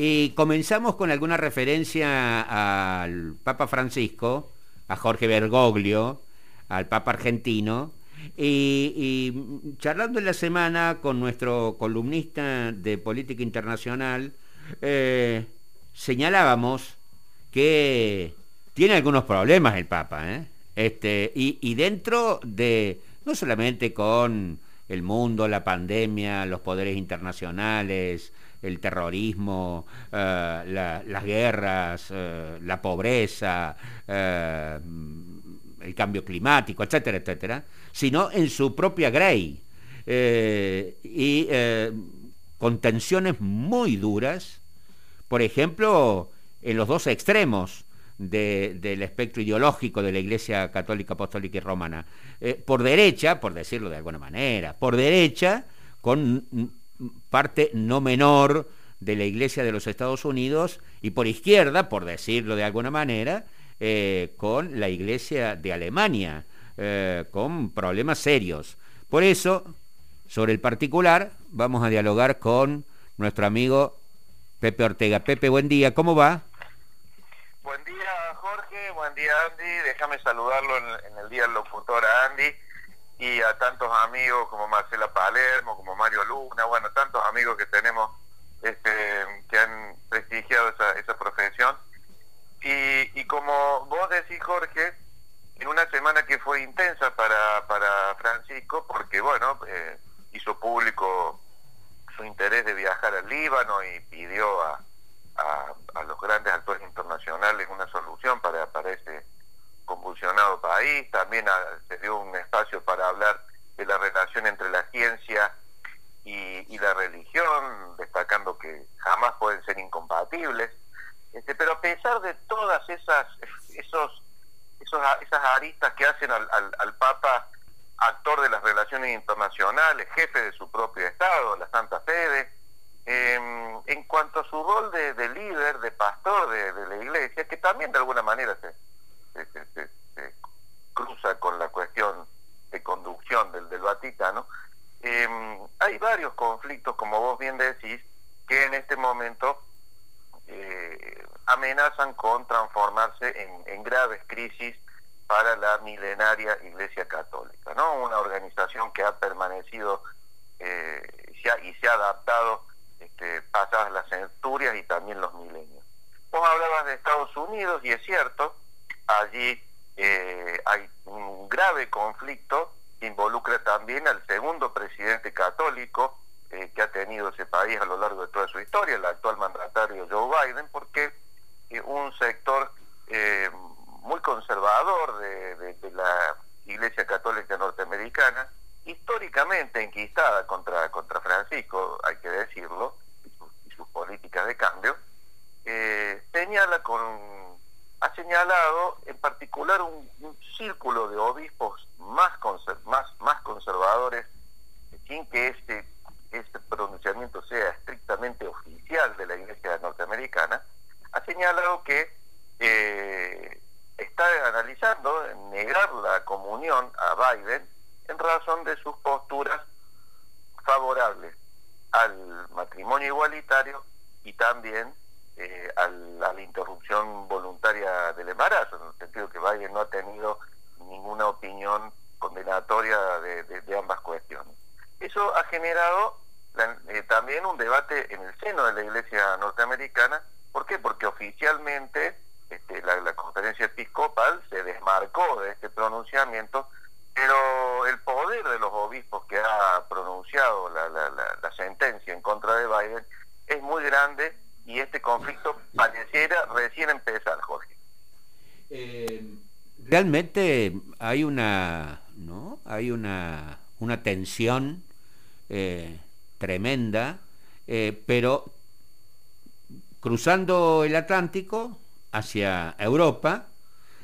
Y comenzamos con alguna referencia al Papa Francisco, a Jorge Bergoglio, al Papa argentino, y, charlando en la semana con nuestro columnista de política internacional, eh, señalábamos que tiene algunos problemas el Papa, ¿eh? este, y, dentro de, no solamente con el mundo, la pandemia, los poderes internacionales, el terrorismo, eh, las guerras, la pobreza, el cambio climático, etcétera, etcétera, sino en su propia Grey. Eh, y eh, con tensiones muy duras, por ejemplo, en los dos extremos del espectro ideológico de la Iglesia Católica, Apostólica y Romana. Eh, por derecha, por decirlo de alguna manera, por derecha, con parte no menor de la Iglesia de los Estados Unidos, y por izquierda, por decirlo de alguna manera, eh, con la Iglesia de Alemania, eh, con problemas serios. Por eso, sobre el particular, vamos a dialogar con nuestro amigo Pepe Ortega. Pepe, buen día, ¿cómo va? Buen día, Jorge, buen día, Andy. Déjame saludarlo en, el Día del Locutor Andy y a tantos amigos como Marcela Palermo, como Mario Luna, bueno, tantos amigos que tenemos este, que han prestigiado esa profesión. Y, como vos decís, Jorge, en una semana que fue intensa para, para Francisco, porque, bueno, eh, hizo público su interés de viajar al Líbano y pidió a, a, los grandes actores internacionales una solución para, para ese convulsionado país. También se dio un espacio para hablar de la relación entre la ciencia y, la religión, destacando que jamás pueden ser incompatibles. Este, pero a pesar de todas esas, esos, esos esas aristas que hacen al, al, Papa actor de las relaciones internacionales, jefe de su propio Estado, la Santa Fede, em, en cuanto a su rol de, líder, de pastor de, la Iglesia, que también de alguna manera se, cruza con la cuestión de conducción del, del Vaticano, em, hay varios conflictos, como vos bien decís, que en este momento eh, amenazan con transformarse en, graves crisis para la milenaria Iglesia Católica, ¿no? Una organización que ha permanecido eh, y se ha adaptado este, pasadas las centurias y también los milenios. Vos hablabas de Estados Unidos y es cierto, allí eh, hay un grave conflicto que involucra también al segundo presidente católico eh, que ha tenido ese país a lo largo de toda su historia, el actual mandatario Joe Biden, porque eh, un sector eh, muy conservador de, la Iglesia Católica Norteamericana, históricamente enquistada contra, contra Francisco, hay que decirlo, y, sus políticas de cambio, señala con ha señalado en particular un, círculo de obispos más, más, más conservadores sin que este este pronunciamiento sea estrictamente oficial de la Iglesia norteamericana, ha señalado que eh, está analizando negar la comunión a Biden en razón de sus posturas favorables al matrimonio igualitario y también eh, a la interrupción voluntaria del embarazo, en el sentido que Biden no ha tenido ninguna opinión condenatoria de ambas cuestiones. Eso ha generado eh, también un debate en el seno de la Iglesia norteamericana. ¿Por qué? Porque oficialmente este, la, conferencia episcopal se desmarcó de este pronunciamiento, pero el poder de los obispos que ha pronunciado la, sentencia en contra de Biden es muy grande este conflicto pareciera recién empezar, Jorge. Eh, realmente hay una, ¿no? Hay una, una tensión eh, tremenda, eh, pero cruzando el Atlántico hacia Europa,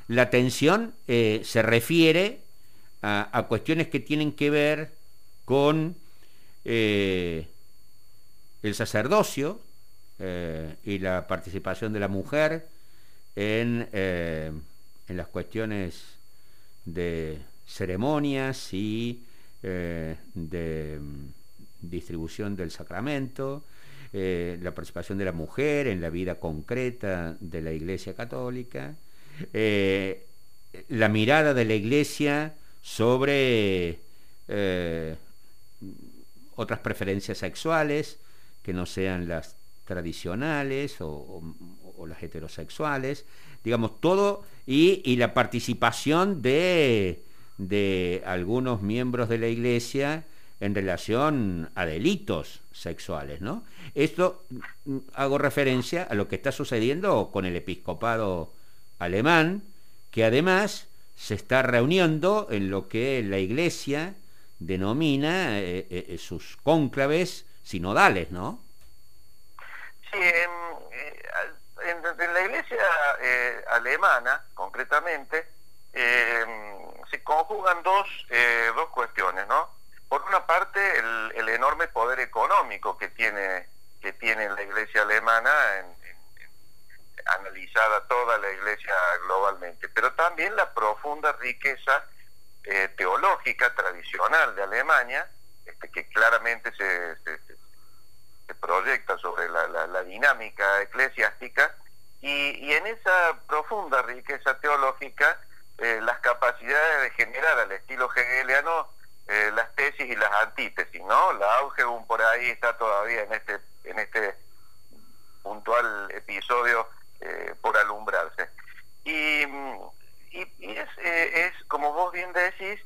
la tensión se refiere a, cuestiones que tienen que ver con el sacerdocio y la participación de la mujer en, en las cuestiones de ceremonias y de mm, distribución del sacramento, eh, la participación de la mujer en la vida concreta de la Iglesia Católica, eh, la mirada de la Iglesia sobre eh, otras preferencias sexuales que no sean las tradicionales o, las heterosexuales, digamos, todo, y, la participación de, de algunos miembros de la Iglesia en relación a delitos sexuales, ¿no? Esto mm, hago referencia a lo que está sucediendo con el episcopado alemán, que además se está reuniendo en lo que la Iglesia denomina eh, eh, eh, sus cónclaves sinodales, ¿no? Sí, en, la Iglesia alemana, concretamente, se conjugan dos, dos cuestiones, ¿no? por una parte el, enorme poder económico que tiene que tiene la iglesia alemana analizada toda la iglesia globalmente pero también la profunda riqueza eh, teológica tradicional de Alemania este, que claramente se, se, proyecta sobre la, dinámica eclesiástica y, en esa profunda riqueza teológica eh, las capacidades de generar al estilo hegeliano eh, las tesis y las antítesis, ¿no? La un por ahí está todavía en este, en este puntual episodio eh, por alumbrarse. Y, y, es, eh, es, como vos bien decís,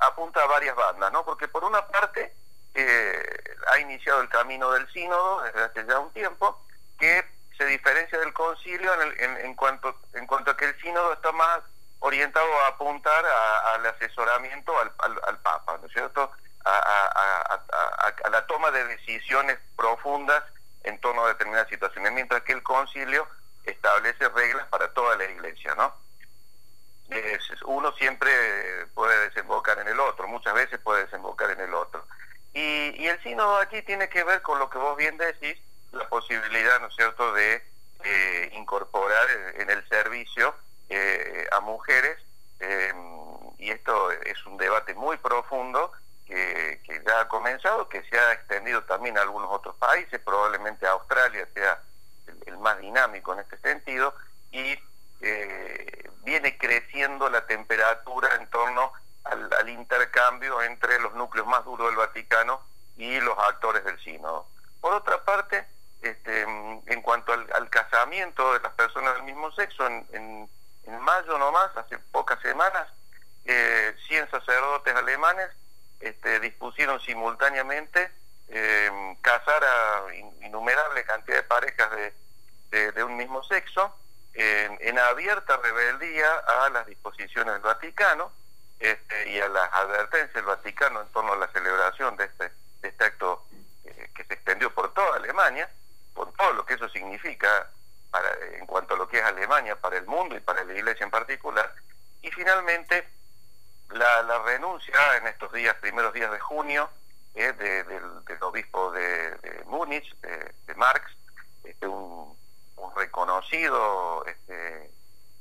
apunta a varias bandas, ¿no? Porque por una parte ha iniciado el camino del sínodo desde hace ya un tiempo, que se diferencia del concilio en, en, cuanto, en cuanto a que el sínodo está más orientado a apuntar al asesoramiento al, Papa, ¿no es cierto? A, la toma de decisiones profundas en torno a determinadas situaciones, mientras que el concilio establece reglas para toda la iglesia, ¿no? uno siempre puede desembocar en el otro, muchas veces puede desembocar en el otro. Y, y el sínodo aquí tiene que ver con lo que vos bien decís, la posibilidad, ¿no es cierto?, de eh, incorporar en el servicio eh, a mujeres em, y esto es un debate muy profundo que, ya ha comenzado, que se ha extendido también a algunos otros países, probablemente Australia sea el, más dinámico en este sentido, y eh, viene creciendo la temperatura en torno al, intercambio entre los núcleos más duros del Vaticano y los actores del sínodo. Por otra parte, este, en cuanto al, casamiento de las personas del mismo sexo, en en mayo nomás, hace pocas semanas, eh, 100 sacerdotes alemanes este, dispusieron simultáneamente eh, casar a innumerable cantidad de parejas de, de, un mismo sexo en abierta rebeldía a las disposiciones del Vaticano este, y a las advertencias del Vaticano en torno a la celebración de este, de este acto eh, que se extendió por toda Alemania, por todo lo que eso significa en cuanto a lo que es Alemania para el mundo y para la Iglesia en particular. Y finalmente, la, renuncia en estos días, primeros días de junio, eh, del, obispo de, Múnich, de, Marx, este, un, reconocido este,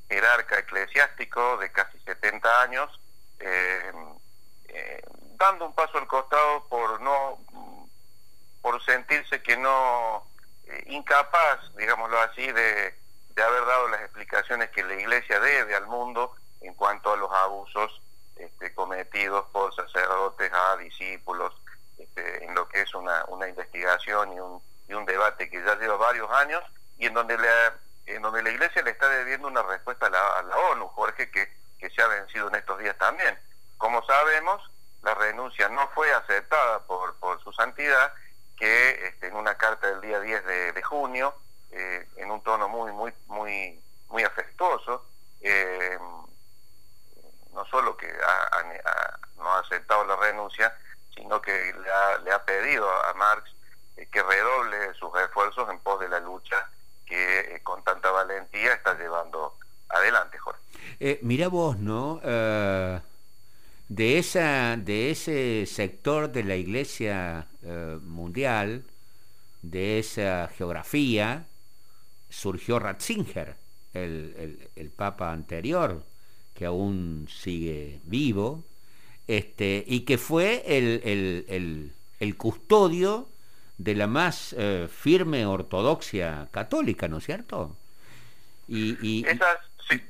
jerarca eclesiástico de casi 70 años, dando un paso al costado por no por sentirse que no eh, incapaz, digámoslo así, de, haber dado las explicaciones que la Iglesia debe al mundo en cuanto a los abusos este, cometidos por sacerdotes a discípulos, este, en lo que es una, investigación y un, y un debate que ya lleva varios años y en donde la, en donde la Iglesia le está debiendo una respuesta a la, ONU, Jorge, que, que se ha vencido en estos días también. Como sabemos, la renuncia no fue aceptada por, su santidad que este, en una carta del día 10 de, junio, eh, en un tono muy, muy, muy, muy afectuoso, eh, no solo que no ha aceptado la renuncia, sino que le ha, pedido a Marx eh, que redoble sus esfuerzos en pos de la lucha que con tanta valentía está llevando adelante, Jorge. Mira vos, ¿no? de, esa, de ese sector de la iglesia eh, mundial, de esa geografía, surgió Ratzinger, el, el, papa anterior, que aún sigue vivo, este, y que fue el, el custodio de la más eh, firme ortodoxia católica, ¿no es cierto? Y,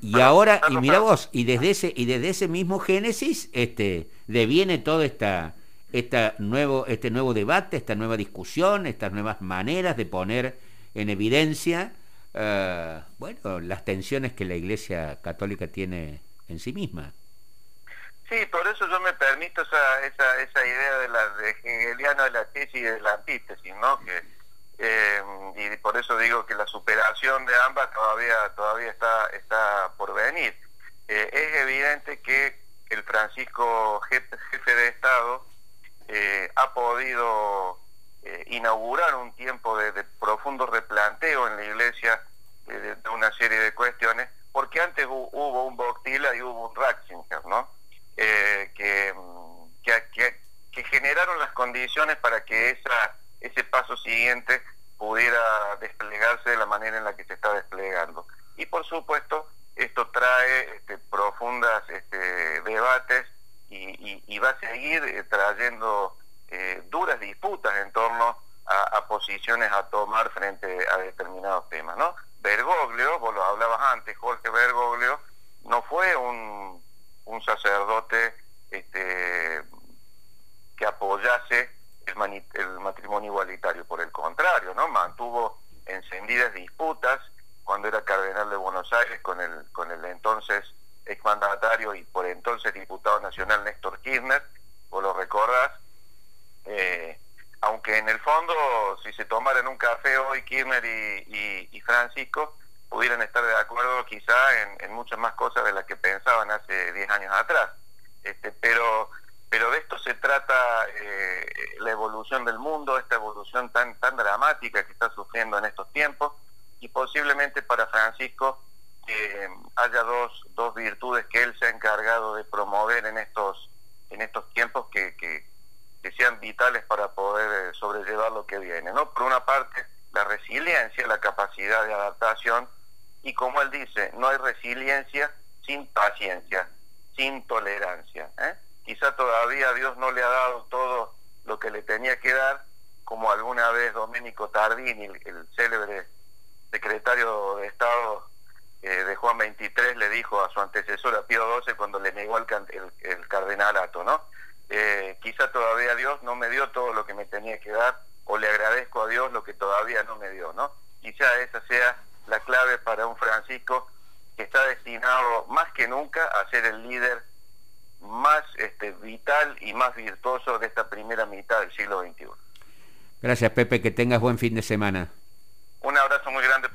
y ahora, y mira vos, y desde ese, y desde ese mismo Génesis, este, deviene todo esta, esta nuevo, este nuevo debate, esta nueva discusión, estas nuevas maneras de poner en evidencia eh, bueno, las tensiones que la Iglesia Católica tiene en sí misma. Sí, por eso yo me permito esa, esa, esa idea de la de hegeliano de la tesis y de la antítesis, ¿no? Que, eh, y por eso digo que la superación de ambas todavía todavía está está por venir. Eh, es evidente que el Francisco jefe, de Estado eh, ha podido inaugurar un tiempo de, profundo replanteo en la Iglesia de, una serie de cuestiones, porque antes hubo un Boctila y hubo un Ratzinger, ¿no? Eh, que, que, que, generaron las condiciones para que esa, ese paso siguiente pudiera desplegarse de la manera en la que se está desplegando. Y por supuesto, esto trae este, profundas este, debates y, va a seguir eh, trayendo eh, duras disputas en torno a, posiciones a tomar frente a determinados temas. ¿no? Bergoglio, vos lo hablabas antes, Jorge Bergoglio, no fue un un sacerdote este, que apoyase el, matrimonio igualitario. Por el contrario, ¿no? Mantuvo encendidas disputas cuando era cardenal de Buenos Aires con el, con el entonces exmandatario y por entonces diputado nacional Néstor Kirchner, vos lo recordás, eh, aunque en el fondo si se tomaran un café hoy Kirchner y Francisco, pudieran estar de acuerdo quizá en, muchas más cosas de las que pensaban hace 10 años atrás. Este, pero, pero de esto se trata eh, la evolución del mundo, esta evolución tan, tan dramática que está sufriendo en estos tiempos, y posiblemente para Francisco eh, haya dos, dos virtudes que él se ha encargado de promover en estos, en estos tiempos que, que, sean vitales para poder eh, sobrellevar lo que viene. ¿no? Por una parte, la resiliencia, la capacidad de adaptación, y como él dice, no hay resiliencia sin paciencia, sin tolerancia. ¿eh? Quizá todavía Dios no le ha dado todo lo que le tenía que dar, como alguna vez Domenico Tardini, el, célebre secretario de Estado eh, de Juan 23, le dijo a su antecesor, a Pío XII, cuando le negó el, el, cardenalato, ¿no? Eh, quizá todavía Dios no me dio todo lo que me tenía que dar, o le agradezco a Dios lo que todavía no me dio, ¿no? Quizá esa sea la clave para un Francisco que está destinado más que nunca a ser el líder más este, vital y más virtuoso de esta primera mitad del siglo XXI. Gracias Pepe, que tengas buen fin de semana. Un abrazo muy grande